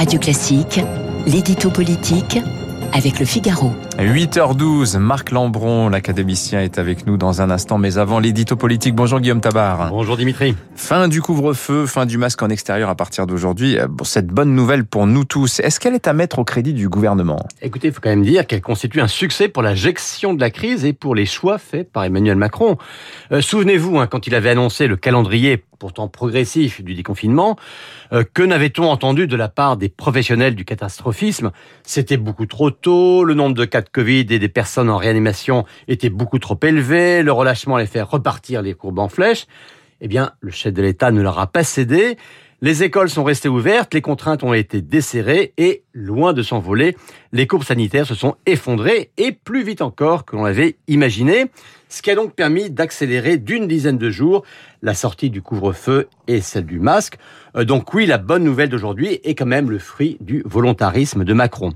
Radio Classique, l'édito politique avec le Figaro. 8h12, Marc Lambron, l'académicien, est avec nous dans un instant. Mais avant l'édito politique, bonjour Guillaume Tabar. Bonjour Dimitri. Fin du couvre-feu, fin du masque en extérieur à partir d'aujourd'hui. Bon, cette bonne nouvelle pour nous tous, est-ce qu'elle est à mettre au crédit du gouvernement? Écoutez, il faut quand même dire qu'elle constitue un succès pour la gestion de la crise et pour les choix faits par Emmanuel Macron. Euh, Souvenez-vous, hein, quand il avait annoncé le calendrier pourtant progressif du déconfinement, euh, que n'avait-on entendu de la part des professionnels du catastrophisme? C'était beaucoup trop tôt, le nombre de cas de Covid et des personnes en réanimation était beaucoup trop élevé, le relâchement allait faire repartir les courbes en flèche. Eh bien, le chef de l'État ne leur a pas cédé. Les écoles sont restées ouvertes, les contraintes ont été desserrées et, loin de s'envoler, les courbes sanitaires se sont effondrées et plus vite encore que l'on l'avait imaginé, ce qui a donc permis d'accélérer d'une dizaine de jours la sortie du couvre-feu et celle du masque. Euh, donc oui, la bonne nouvelle d'aujourd'hui est quand même le fruit du volontarisme de Macron.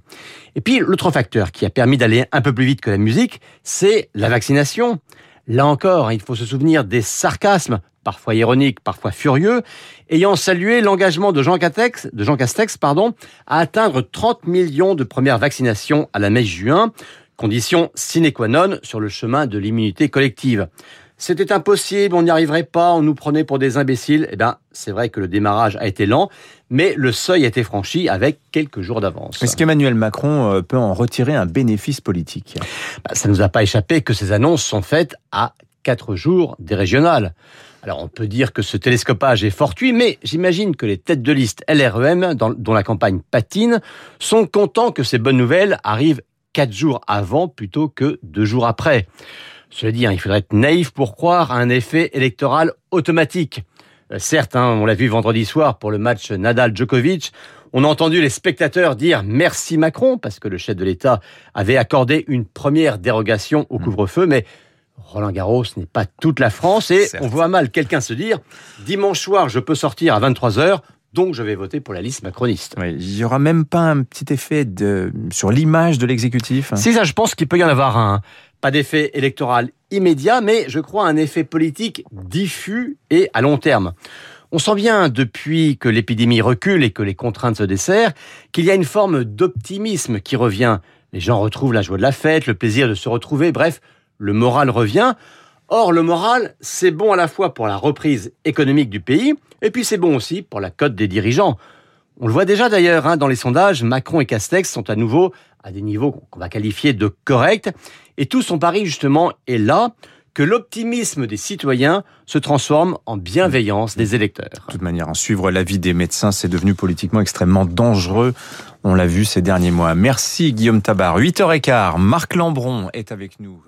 Et puis l'autre facteur qui a permis d'aller un peu plus vite que la musique, c'est la vaccination. Là encore, il faut se souvenir des sarcasmes parfois ironique, parfois furieux, ayant salué l'engagement de Jean Castex, à atteindre 30 millions de premières vaccinations à la mai-juin, condition sine qua non sur le chemin de l'immunité collective. C'était impossible, on n'y arriverait pas, on nous prenait pour des imbéciles. Eh bien, c'est vrai que le démarrage a été lent, mais le seuil a été franchi avec quelques jours d'avance. Est-ce qu'Emmanuel Macron euh, peut en retirer un bénéfice politique? Bah, Ça ne nous a pas échappé que ces annonces sont faites à quatre jours des régionales. Alors on peut dire que ce télescopage est fortuit, mais j'imagine que les têtes de liste LREM, dont la campagne patine, sont contents que ces bonnes nouvelles arrivent quatre jours avant plutôt que deux jours après. Cela dit, hein, il faudrait être naïf pour croire à un effet électoral automatique. Euh, certes, hein, on l'a vu vendredi soir pour le match Nadal-Djokovic, on a entendu les spectateurs dire merci Macron parce que le chef de l'État avait accordé une première dérogation au mmh. couvre-feu, mais Roland Garros n'est pas toute la France et on voit mal quelqu'un se dire dimanche soir je peux sortir à 23h donc je vais voter pour la liste macroniste. il n'y aura même pas un petit effet de, sur l'image de l'exécutif Si ça, je pense qu'il peut y en avoir un. Pas d'effet électoral immédiat, mais je crois un effet politique diffus et à long terme. On sent bien, depuis que l'épidémie recule et que les contraintes se desserrent, qu'il y a une forme d'optimisme qui revient. Les gens retrouvent la joie de la fête, le plaisir de se retrouver, bref, le moral revient. Or, le moral, c'est bon à la fois pour la reprise économique du pays, et puis c'est bon aussi pour la cote des dirigeants. On le voit déjà d'ailleurs hein, dans les sondages, Macron et Castex sont à nouveau à des niveaux qu'on va qualifier de corrects, et tout son pari justement est là, que l'optimisme des citoyens se transforme en bienveillance des électeurs. De toute manière, en suivre l'avis des médecins, c'est devenu politiquement extrêmement dangereux. On l'a vu ces derniers mois. Merci Guillaume Tabar. 8h15, Marc Lambron est avec nous.